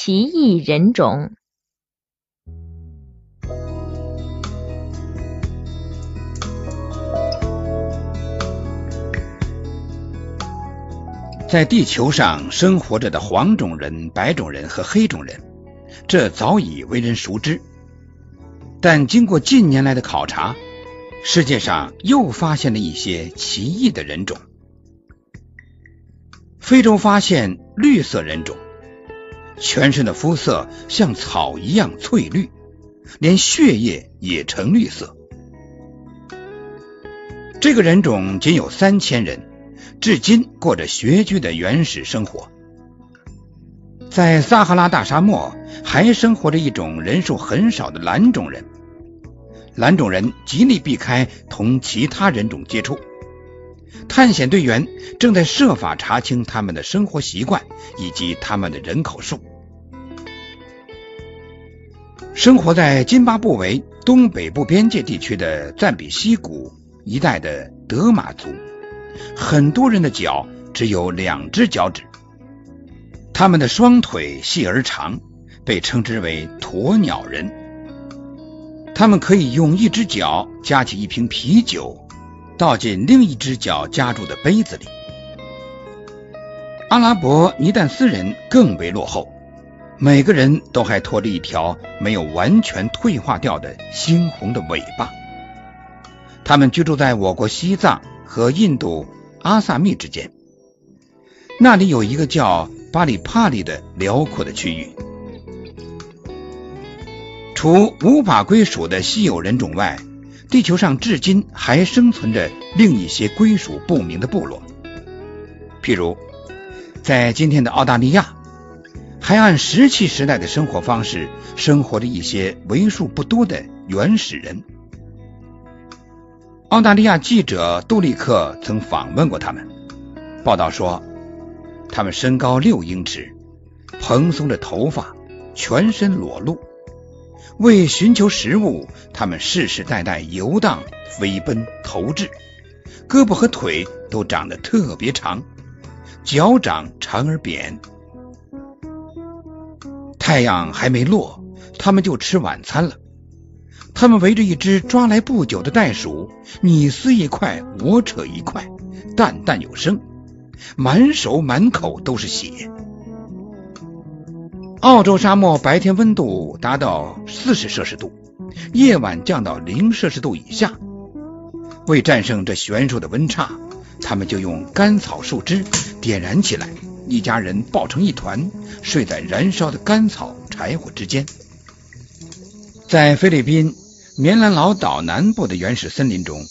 奇异人种。在地球上生活着的黄种人、白种人和黑种人，这早已为人熟知。但经过近年来的考察，世界上又发现了一些奇异的人种。非洲发现绿色人种，全身的肤色像草一样翠绿，连血液也呈绿色。这个人种仅有三千人。至今过着穴居的原始生活，在撒哈拉大沙漠还生活着一种人数很少的蓝种人。蓝种人极力避开同其他人种接触。探险队员正在设法查清他们的生活习惯以及他们的人口数。生活在津巴布韦东北部边界地区的赞比西谷一带的德玛族。很多人的脚只有两只脚趾，他们的双腿细而长，被称之为鸵鸟人。他们可以用一只脚夹起一瓶啤酒，倒进另一只脚夹住的杯子里。阿拉伯尼旦斯人更为落后，每个人都还拖着一条没有完全退化掉的猩红的尾巴。他们居住在我国西藏。和印度阿萨密之间，那里有一个叫巴里帕里的辽阔的区域。除无法归属的稀有人种外，地球上至今还生存着另一些归属不明的部落。譬如，在今天的澳大利亚，还按石器时代的生活方式生活着一些为数不多的原始人。澳大利亚记者杜立克曾访问过他们，报道说，他们身高六英尺，蓬松的头发，全身裸露。为寻求食物，他们世世代代游荡、飞奔、投掷，胳膊和腿都长得特别长，脚掌长而扁。太阳还没落，他们就吃晚餐了。他们围着一只抓来不久的袋鼠，你撕一块，我扯一块，淡淡有声，满手满口都是血。澳洲沙漠白天温度达到四十摄氏度，夜晚降到零摄氏度以下。为战胜这悬殊的温差，他们就用干草树枝点燃起来，一家人抱成一团，睡在燃烧的干草柴火之间。在菲律宾。棉兰老岛南部的原始森林中，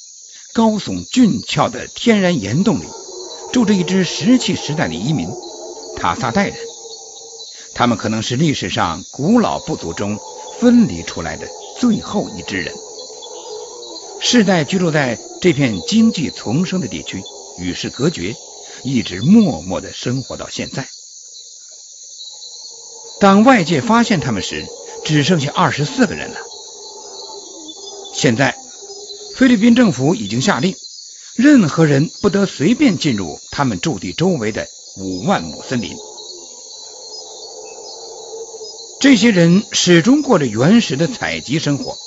高耸俊俏的天然岩洞里，住着一支石器时代的移民——塔萨代人。他们可能是历史上古老部族中分离出来的最后一支人，世代居住在这片经济丛生的地区，与世隔绝，一直默默的生活到现在。当外界发现他们时，只剩下二十四个人了。现在，菲律宾政府已经下令，任何人不得随便进入他们驻地周围的五万亩森林。这些人始终过着原始的采集生活，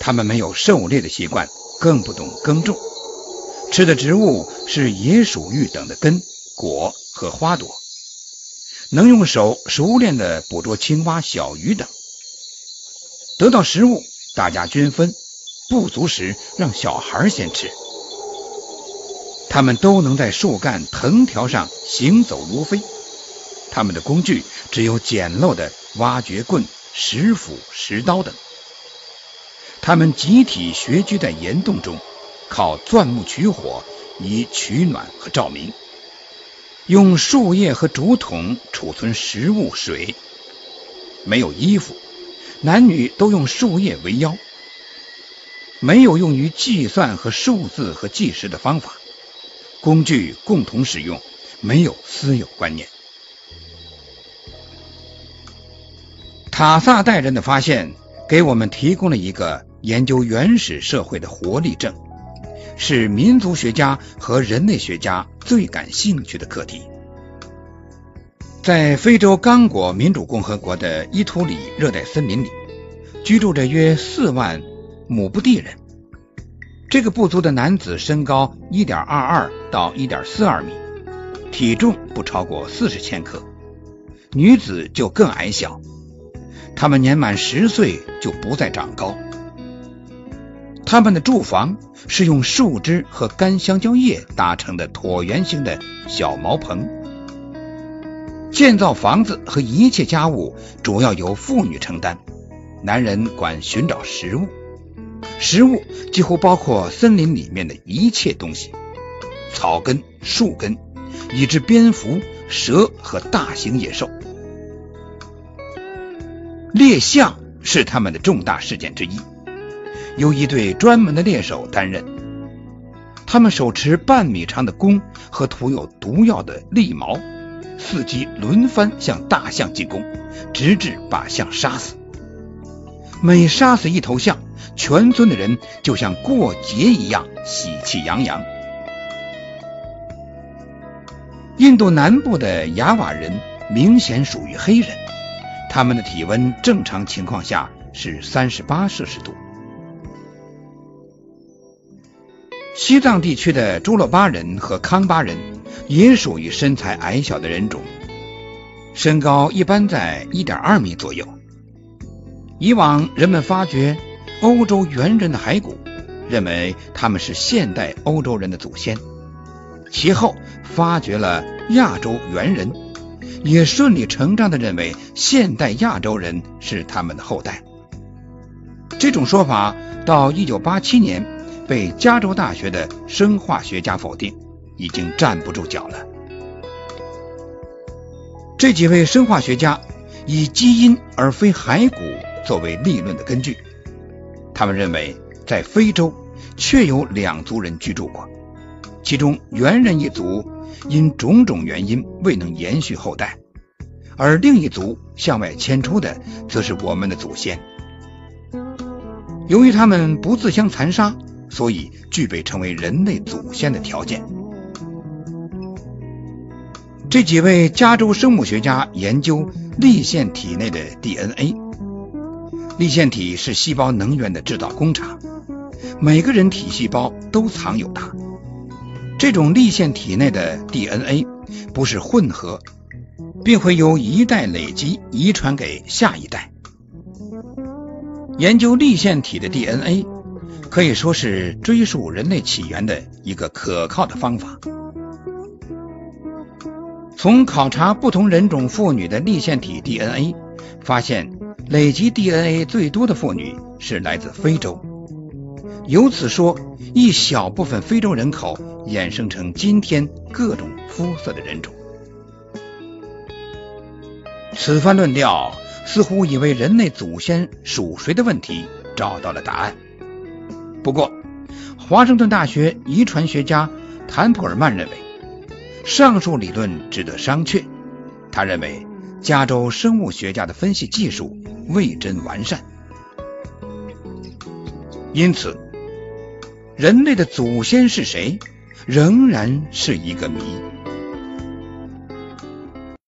他们没有狩猎的习惯，更不懂耕种，吃的植物是野鼠玉等的根、果和花朵，能用手熟练的捕捉青蛙、小鱼等。得到食物，大家均分。不足时，让小孩先吃。他们都能在树干、藤条上行走如飞。他们的工具只有简陋的挖掘棍、石斧、石刀等。他们集体穴居在岩洞中，靠钻木取火以取暖和照明，用树叶和竹筒储存食物、水。没有衣服，男女都用树叶为腰。没有用于计算和数字和计时的方法，工具共同使用，没有私有观念。塔萨代人的发现给我们提供了一个研究原始社会的活力证，是民族学家和人类学家最感兴趣的课题。在非洲刚果民主共和国的伊图里热带森林里，居住着约四万姆布地人。这个部族的男子身高一点二二到一点四二米，体重不超过四十千克；女子就更矮小，他们年满十岁就不再长高。他们的住房是用树枝和干香蕉叶搭成的椭圆形的小茅棚。建造房子和一切家务主要由妇女承担，男人管寻找食物。食物几乎包括森林里面的一切东西，草根、树根，以至蝙蝠、蛇和大型野兽。猎象是他们的重大事件之一，由一队专门的猎手担任。他们手持半米长的弓和涂有毒药的利矛。伺机轮番向大象进攻，直至把象杀死。每杀死一头象，全村的人就像过节一样喜气洋洋。印度南部的雅瓦人明显属于黑人，他们的体温正常情况下是三十八摄氏度。西藏地区的朱洛巴人和康巴人。也属于身材矮小的人种，身高一般在一点二米左右。以往人们发掘欧洲猿人的骸骨，认为他们是现代欧洲人的祖先；其后发掘了亚洲猿人，也顺理成章的认为现代亚洲人是他们的后代。这种说法到一九八七年被加州大学的生化学家否定。已经站不住脚了。这几位生化学家以基因而非骸骨作为立论的根据，他们认为在非洲确有两族人居住过，其中猿人一族因种种原因未能延续后代，而另一族向外迁出的则是我们的祖先。由于他们不自相残杀，所以具备成为人类祖先的条件。这几位加州生物学家研究粒线体内的 DNA。粒线体是细胞能源的制造工厂，每个人体细胞都藏有它。这种粒线体内的 DNA 不是混合，并会由一代累积遗传给下一代。研究粒线体的 DNA 可以说是追溯人类起源的一个可靠的方法。从考察不同人种妇女的粒线体 DNA，发现累积 DNA 最多的妇女是来自非洲。由此说，一小部分非洲人口衍生成今天各种肤色的人种。此番论调似乎已为人类祖先属谁的问题找到了答案。不过，华盛顿大学遗传学家坦普尔曼认为。上述理论值得商榷。他认为，加州生物学家的分析技术未臻完善，因此，人类的祖先是谁，仍然是一个谜。